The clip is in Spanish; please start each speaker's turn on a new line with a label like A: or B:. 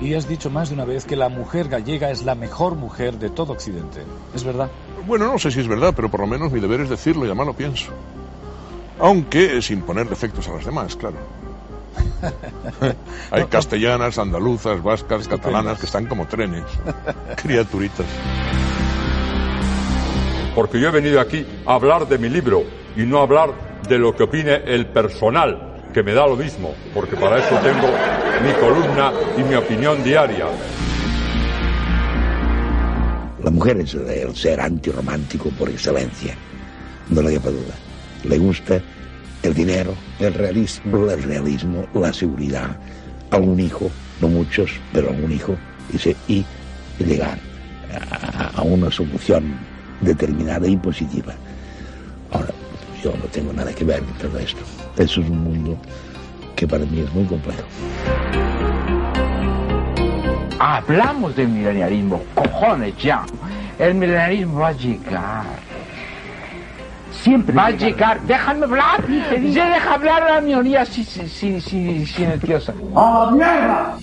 A: Y has dicho más de una vez que la mujer gallega es la mejor mujer de todo Occidente. ¿Es verdad?
B: Bueno, no sé si es verdad, pero por lo menos mi deber es decirlo y además lo pienso. Aunque sin poner defectos a las demás, claro. Hay castellanas, andaluzas, vascas, catalanas que están como trenes, criaturitas.
C: Porque yo he venido aquí a hablar de mi libro y no a hablar de lo que opine el personal, que me da lo mismo, porque para eso tengo mi columna y mi opinión diaria.
D: La mujer es el ser antirromántico por excelencia, no le quepa duda. Le gusta el dinero, el realismo, el realismo, la seguridad, algún hijo, no muchos, pero algún hijo, dice, y llegar a, a una solución determinada y positiva. Ahora, yo no tengo nada que ver con todo esto. Eso es un mundo que para mí es muy complejo.
E: Hablamos del milenarismo, cojones ya. El milenarismo va a llegar. Siempre va a llegar. Déjame hablar. Ya deja hablar a la minoría sin, sin, sin, sin.
F: ¡Oh, mierda!